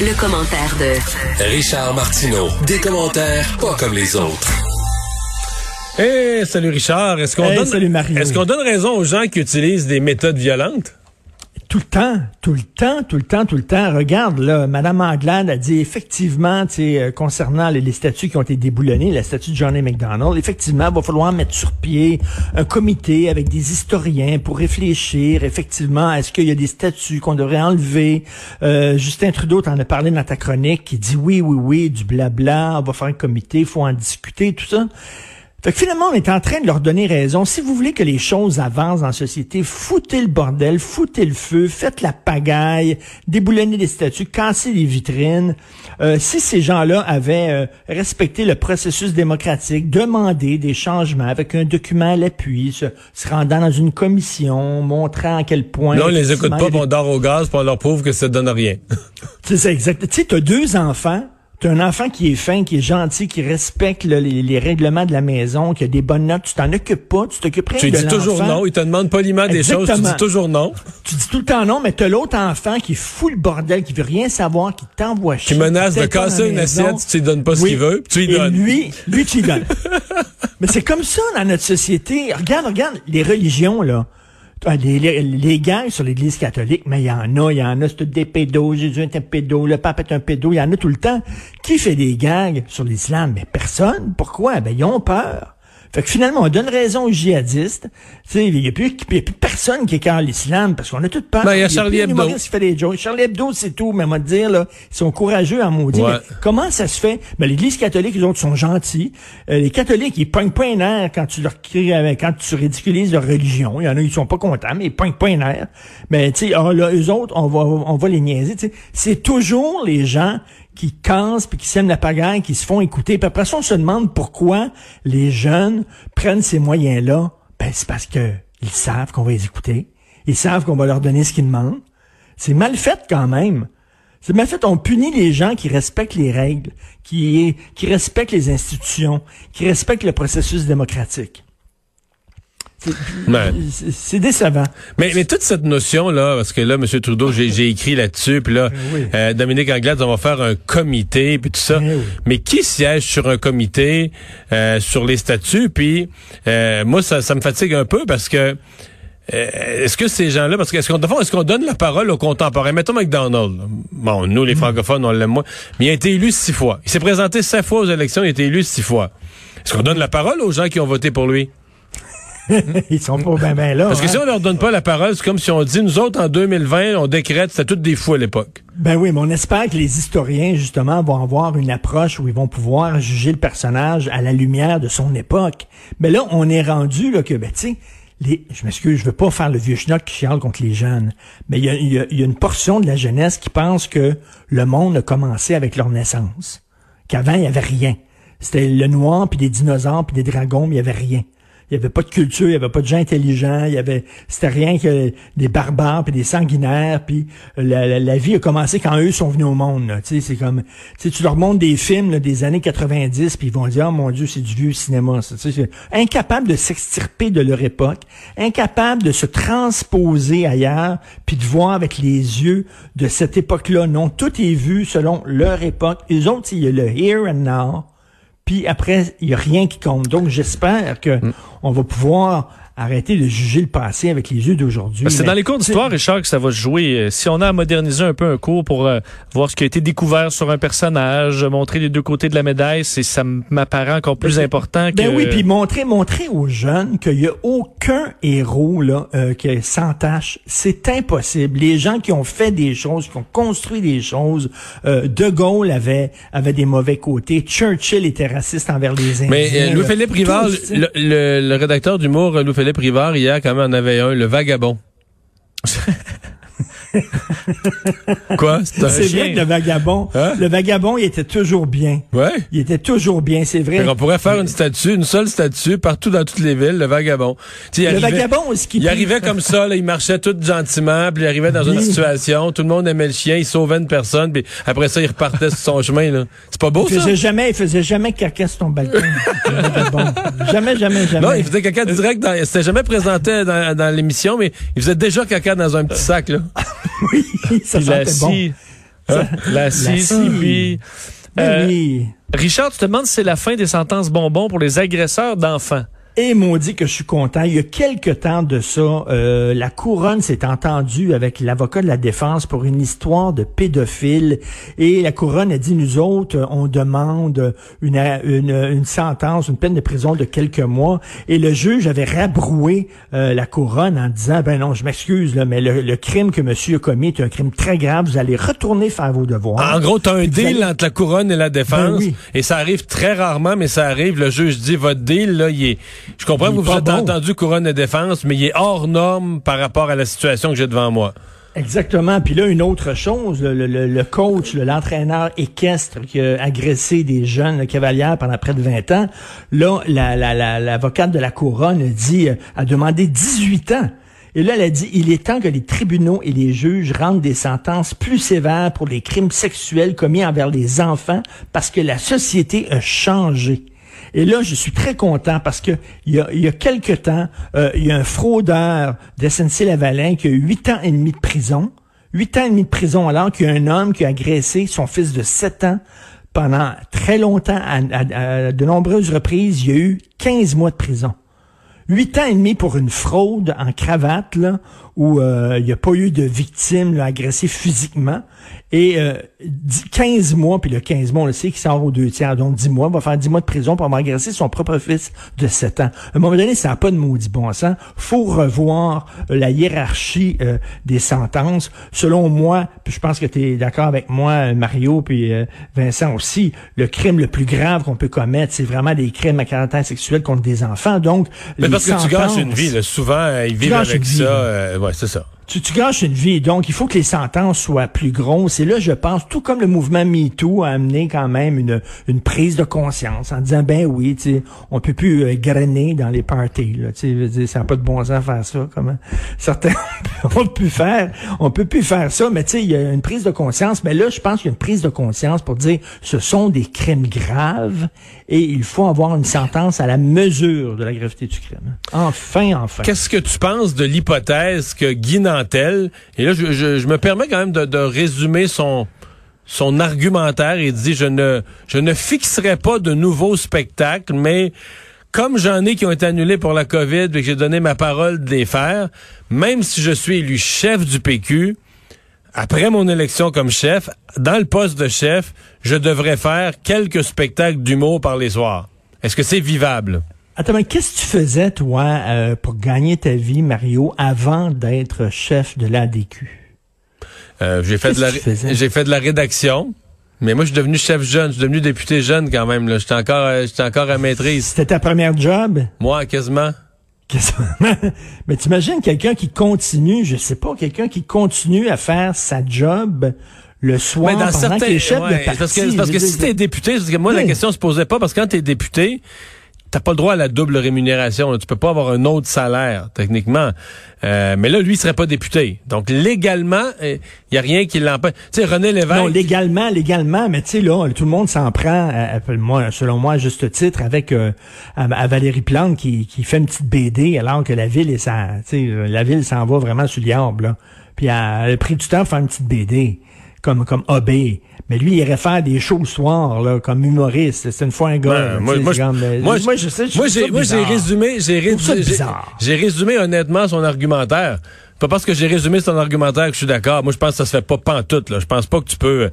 Le, commentaire de Richard Martineau. Des commentaires pas comme les autres. Hey, salut Richard. Est-ce qu'on Hey, donne, salut Mario. est-ce qu'on donne raison aux gens qui utilisent des méthodes violentes? Tout le temps, tout le temps, tout le temps, tout le temps. Regarde, là, Madame Anglade a dit effectivement, euh, concernant les, les statuts qui ont été déboulonnés, la statue de Johnny McDonald, effectivement, il va falloir mettre sur pied un comité avec des historiens pour réfléchir, effectivement, est-ce qu'il y a des statuts qu'on devrait enlever? Euh, Justin Trudeau t'en a parlé dans ta chronique, qui dit oui, oui, oui, du blabla, on va faire un comité, il faut en discuter, tout ça. Fait que finalement, on est en train de leur donner raison. Si vous voulez que les choses avancent dans la société, foutez le bordel, foutez le feu, faites la pagaille, déboulonnez les statuts, cassez les vitrines. Euh, si ces gens-là avaient euh, respecté le processus démocratique, demandé des changements avec un document à l'appui, se, se rendant dans une commission, montrant à quel point... Là, on les écoute pas, puis on dort au gaz, puis on leur prouve que ça donne rien. c'est ça, exact. Tu sais, t'as deux enfants. T'as un enfant qui est fin, qui est gentil, qui respecte là, les, les règlements de la maison, qui a des bonnes notes. Tu t'en occupes pas, tu t'occuperais tu de dis toujours non. Ils te demandent poliment des choses, tu Exactement. dis toujours non. Tu dis tout le temps non, mais t'as l'autre enfant qui fout le bordel, qui veut rien savoir, qui t'envoie chier. Qui menace de casser une maison. assiette si tu lui donnes pas ce Oui. qu'il veut, puis tu lui Et donnes. lui, lui, tu lui donnes. mais c'est comme ça dans notre société. Regarde, regarde, les religions, là. Ah, Les, les, gangs sur l'Église catholique, mais il y en a, il y en a, c'est tous des pédos, Jésus est un pédo, le pape est un pédo, il y en a tout le temps. Qui fait des gangs sur l'islam? Mais personne. Pourquoi? Ben, ils ont peur. Fait que finalement, on donne raison aux djihadistes. Il y a plus, personne qui écarte l'islam parce qu'on a toute peur. Ben, il y a Charlie Hebdo. qui fait des jokes. Charlie Hebdo, c'est tout, mais moi dire, là, ils sont courageux à maudire. Ouais. Comment ça se fait? Ben, l'Église catholique, les autres sont gentils. Euh, les catholiques, ils pognent pas un air quand tu leur cries avec, quand tu ridiculises leur religion. Il y en a, ils sont pas contents, mais ils pognent pas un air. Mais, tu sais, ah, là, eux autres, on va, on va les niaiser. C'est toujours les gens qui cassent puis qui sèment la pagaille, qui se font écouter. Puis après ça, on se demande pourquoi les jeunes prennent ces moyens-là. Ben, c'est parce que ils savent qu'on va les écouter. Ils savent qu'on va leur donner ce qu'ils demandent. C'est mal fait quand même. C'est mal fait. On punit les gens qui respectent les règles, qui, qui respectent les institutions, qui respectent le processus démocratique. C'est- Ouais. C'est décevant. Mais, mais toute cette notion-là, parce que là, M. Trudeau, j'ai écrit là-dessus, puis là, oui. euh, Dominique Anglade, on va faire un comité, puis tout ça. Oui. Mais qui siège sur un comité, euh, sur les statuts? Puis euh, moi, ça, ça me fatigue un peu parce que euh, est-ce que ces gens-là, parce que est-ce qu'on est-ce qu'on donne la parole aux contemporains? Mettons McDonald. Bon, nous, Mm. les francophones, on l'aime moins. Mais il a été élu six fois. Il s'est présenté sept fois aux élections, il a été élu six fois. Est-ce qu'on donne la parole aux gens qui ont voté pour lui? Ils sont pas bien ben là. Parce que hein. si on leur donne pas la parole, c'est comme si on dit, nous autres, en 2020, on décrète, c'était toutes des fous à l'époque. Ben oui, mais on espère que les historiens, justement, vont avoir une approche où ils vont pouvoir juger le personnage à la lumière de son époque. Mais là, on est rendu, là, que, ben, tu sais, les, je m'excuse, je veux pas faire le vieux schnock qui chiale contre les jeunes, mais il y a, y a- il y a une portion de la jeunesse qui pense que le monde a commencé avec leur naissance. Qu'avant, il y avait rien. C'était le noir, puis des dinosaures, puis des dragons, mais il y avait rien. Il y avait pas de culture, il y avait pas de gens intelligents, il y avait c'était rien que des barbares puis des sanguinaires puis la, vie a commencé quand eux sont venus au monde. Tu sais, c'est comme tu leur montres des films des années 90 puis ils vont dire oh mon dieu, c'est du vieux cinéma ça. C'est incapable de s'extirper de leur époque, incapable de se transposer ailleurs puis de voir avec les yeux de cette époque-là. Non, tout est vu selon leur époque. Les autres, il y a le here and now. Puis après, il n'y a rien qui compte. Donc, j'espère que Mm. on va pouvoir arrêter de juger le passé avec les yeux d'aujourd'hui. C'est dans les cours d'histoire, Richard, que ça va se jouer. Euh, Si on a à moderniser un peu un cours pour euh, voir ce qui a été découvert sur un personnage, euh, montrer les deux côtés de la médaille, c'est ça m'apparaît encore plus important que... Ben oui, puis montrer, montrer aux jeunes qu'il n'y a aucun héros là euh, qui est sans tâche. C'est impossible. Les gens qui ont fait des choses, qui ont construit des choses, euh, De Gaulle avait avait des mauvais côtés. Churchill était raciste envers les Indiens. Mais euh, Louis-Philippe Rivard, le, le- le rédacteur d'humour, euh, Louis-Philippe Rivard, hier, quand même, en avait un, le vagabond. Quoi? C'est un C'est chien? vrai que le vagabond, Hein? le vagabond, il était toujours bien. Ouais. Il était toujours bien, c'est vrai. on pourrait faire une statue, une seule statue, partout dans toutes les villes, le vagabond. Il Le arrivait- vagabond, ce qui Il arrivait comme ça, là, il marchait tout gentiment, puis il arrivait dans une situation, tout le monde aimait le chien, il sauvait une personne, puis après ça, il repartait sur son chemin. là. C'est pas beau, Il ça? faisait jamais, il faisait jamais caca sur ton balcon. Jamais, jamais, jamais. Non, il faisait caca direct dans... C'était jamais présenté dans, dans l'émission, mais il faisait déjà caca dans un petit sac, là. oui, ça Puis la bon. scie. Hein? La puis... Ben Euh, oui. Richard, tu te demandes si c'est la fin des sentences bonbons pour les agresseurs d'enfants. Et maudit que je suis content. Il y a quelque temps de ça, euh, la couronne s'est entendue avec l'avocat de la défense pour une histoire de pédophile. Et la couronne a dit, nous autres, euh, on demande une, une, une sentence, une peine de prison de quelques mois. Et le juge avait rabroué euh, la couronne en disant, ben non, je m'excuse, là, mais le, le crime que monsieur a commis est un crime très grave. Vous allez retourner faire vos devoirs. En gros, t'as un Puis vous deal allez- entre la couronne et la défense, Ben oui. et ça arrive très rarement, mais ça arrive. Le juge dit, votre deal, là, il est... Je comprends que vous vous pas êtes bon. entendu couronne et défense, mais il est hors norme par rapport à la situation que j'ai devant moi. Exactement. Puis là, une autre chose, le, le- le coach, le- l'entraîneur équestre qui a agressé des jeunes cavalières pendant près de 20 ans, là, la, la, la- l'avocate de la couronne a dit, euh, a demandé 18 ans. Et là, elle a dit, il est temps que les tribunaux et les juges rendent des sentences plus sévères pour les crimes sexuels commis envers les enfants parce que la société a changé. Et là, je suis très content parce que il y a, il temps, euh, il y a un fraudeur de SNC-Lavalin qui a eu huit ans et demi de prison. Huit ans et demi de prison alors qu'il y a un homme qui a agressé son fils de sept ans pendant très longtemps, à, à- à de nombreuses reprises. Il y a eu 15 mois de prison. Huit ans et demi pour une fraude en cravate, là, où euh, il n'y a pas eu de victime là, agressée physiquement. Et euh, dix- 15 mois, puis le 15 mois, on le sait, qui sort aux deux tiers, donc 10 mois, va faire 10 mois de prison pour avoir agressé son propre fils de 7 ans. À un moment donné, ça n'a pas de maudit bon sens. faut revoir euh, la hiérarchie euh, des sentences. Selon moi, puis je pense que tu es d'accord avec moi, euh, Mario, puis euh, Vincent aussi, le crime le plus grave qu'on peut commettre, c'est vraiment des crimes à caractère sexuel contre des enfants. Donc, Mais les parce que tu gâches une vie, là. souvent, ils vivent avec ça. Ouais, c'est ça. Tu, tu gâches une vie, donc il faut que les sentences soient plus grosses. Et là, je pense, tout comme le mouvement MeToo a amené quand même une, une prise de conscience en disant, ben oui, tu on peut plus euh, grainer dans les parties. Là, tu sais, ça n'a pas de bon sens faire ça. Comment? Certains on peut faire, on peut plus faire ça. Mais tu sais, il y a une prise de conscience. Mais là, je pense qu'il y a une prise de conscience pour dire, ce sont des crimes graves et il faut avoir une sentence à la mesure de la gravité du crime. Enfin, enfin. Qu'est-ce que tu penses de l'hypothèse que Nantel, et là, je, me permets quand même de, résumer son, argumentaire. Il dit, je ne, je ne fixerai pas de nouveaux spectacles, mais comme j'en ai qui ont été annulés pour la COVID et que j'ai donné ma parole de les faire, même si je suis élu chef du PQ, après mon élection comme chef, dans le poste de chef, je devrais faire quelques spectacles d'humour par les soirs. Est-ce que c'est vivable? Attends, mais qu'est-ce que tu faisais, toi, euh, pour gagner ta vie, Mario, avant d'être chef de l'ADQ? Euh, j'ai fait de la j'ai fait de la rédaction. Mais moi, je suis devenu chef jeune. Je suis devenu député jeune quand même. Là. J'étais encore, euh, j'étais encore à maîtrise. C'était ta première job? Moi, quasiment. Qu'est-ce- mais t'imagines quelqu'un qui continue, je sais pas, quelqu'un qui continue à faire sa job le soir Mais dans pendant certains, qu'il est chef ouais, de parti. parce que, parce que si t'es député, parce que moi, la question se posait pas, parce que quand t'es député, t'as pas le droit à la double rémunération. là. Tu peux pas avoir un autre salaire, techniquement. Euh, mais là, lui, il serait pas député. Donc, légalement, il y a rien qui l'empêche. Tu sais, René Lévesque... Non, légalement, légalement, mais tu sais, là, tout le monde s'en prend, à- à- moi, selon moi, à juste titre, avec euh, à, à Valérie Plante qui, qui fait une petite BD alors que la ville est ça, la ville s'en va vraiment sur le là. Puis elle a pris du temps pour faire une petite BD, comme comme OB. Mais lui, il irait faire des shows le soir, là, comme humoriste. C'est une fois un gars. Là, moi, je- comme, moi, moi, je sais, je moi, j'ai, moi, j'ai résumé, j'ai, résumé- j'ai résumé honnêtement son argumentaire. Pas parce que j'ai résumé son argumentaire que je suis d'accord. Moi, je pense que ça se fait pas pantoute, là. Je pense pas que tu peux,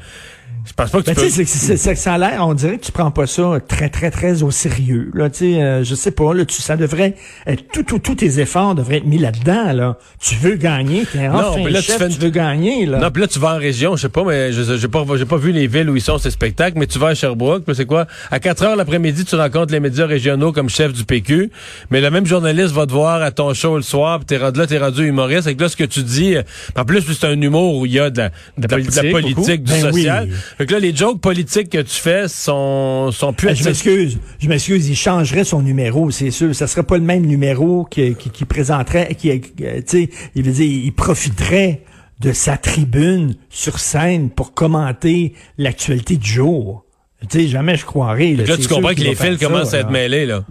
Je pense pas que tu Ben, peux... tu sais, c'est- c'est- c'est- ça a l'air, on dirait que tu prends pas ça très, très, très au sérieux. Là, euh, je sais pas, là, tu, ça devrait être, tout, tout, tous tes efforts devraient être mis là-dedans, là. Tu veux gagner, t'es enfin mais là, tu fais tu, veux gagner, là. Non, puis là, tu vas en région, je sais pas, mais je j'ai pas, j'ai pas vu les villes où ils sont ces spectacles, mais tu vas à Sherbrooke, puis c'est quoi? À 4 heures l'après-midi, tu rencontres les médias régionaux comme chef du PQ, mais le même journaliste va te voir à ton show le soir, puis t'es rendu là, t'es rendu humoriste, et que là, ce que tu dis, euh, en plus, c'est un humour où il y a de la, de la- de la politique, du Ben oui. Fait que là, les jokes politiques que tu fais sont, sont plus... Ben, je m'excuse, je m'excuse, il changerait son numéro, c'est sûr. Ça serait pas le même numéro qui, qui, qui présenterait, qui, euh, tu sais, il veut dire, il profiterait de sa tribune sur scène pour commenter l'actualité du jour. Tu sais, jamais je croirais. Là, c'est tu comprends que les fils commencent à là. être mêlés, là.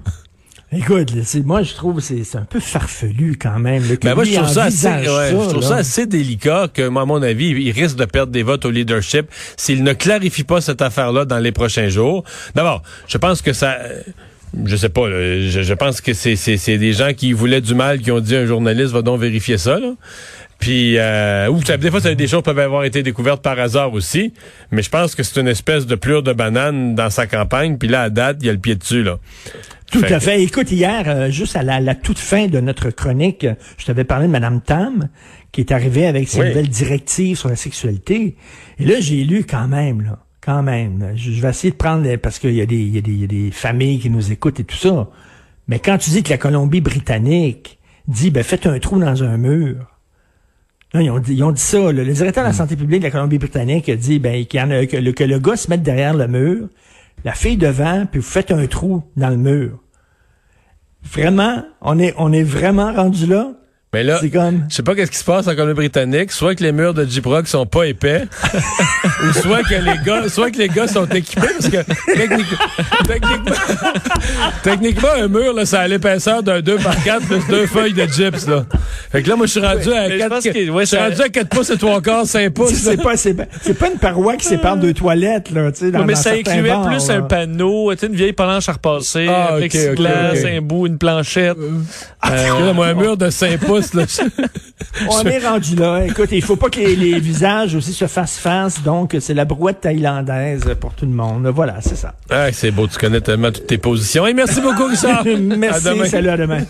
Écoute, là, c'est- moi je trouve que c'est c'est un peu farfelu quand même. là, que Ben moi, je trouve ça assez, ouais, je trouve là. ça assez délicat que, moi, à mon avis, il risque de perdre des votes au leadership s'il ne clarifie pas cette affaire-là dans les prochains jours. D'abord, je pense que ça, euh, je sais pas, là, je, je pense que c'est, c'est, c'est des gens qui voulaient du mal, qui ont dit à un journaliste, va donc vérifier ça, là. Puis, euh, ou des fois, ça, des choses peuvent avoir été découvertes par hasard aussi, mais je pense que c'est une espèce de plure de banane dans sa campagne, puis là, à date, il y a le pied dessus, là. Tout Fait à que- fait. Écoute, hier, euh, juste à la, la toute fin de notre chronique, je t'avais parlé de Madame Tam, qui est arrivée avec ses Oui. nouvelles directives sur la sexualité. Et là, j'ai lu quand même, là, quand même. Je, je vais essayer de prendre, les- parce qu'il y, a des- il y, a des- il y a des familles qui nous écoutent et tout ça. Mais quand tu dis que la Colombie-Britannique dit, ben faites un trou dans un mur. Non, ils ont dit, ils ont dit ça. là. Le directeur de la santé publique de la Colombie-Britannique a dit ben, qu'il y en a, que, le, que le gars se mette derrière le mur, la fille devant, puis vous faites un trou dans le mur. Vraiment, on est, on est vraiment rendu là? Mais là, comme- je sais pas qu'est-ce qui se passe en Colombie-Britannique. Soit que les murs de J-Proc sont pas épais, ou soit que les gars, soit que les gars sont équipés, parce que technique- techniquement, techniquement, un mur, là, ça a l'épaisseur d'un 2 par 4 plus deux feuilles de gyps, là. Fait que là, moi, je suis rendu à mais je 4, pense que- ouais, je suis ça- rendu à 4 pouces et 3 quarts, 5 pouces. C'est pas, c'est pas, c'est pas une paroi qui sépare deux toilettes, là, tu sais, mais dans ça incluait bars, plus là. un panneau, tu sais, une vieille planche à repasser, Ah, un plexiglas, un bout, une planchette. Euh, là, moi, un mur de 5 pouces, là. On est rendu là. Écoute, il faut pas que les, les visages aussi se fassent face, donc c'est la brouette thaïlandaise pour tout le monde. Voilà, c'est ça. Ah, c'est beau, tu connais tellement toutes tes positions. Et merci beaucoup, Richard. Merci, salut, à demain.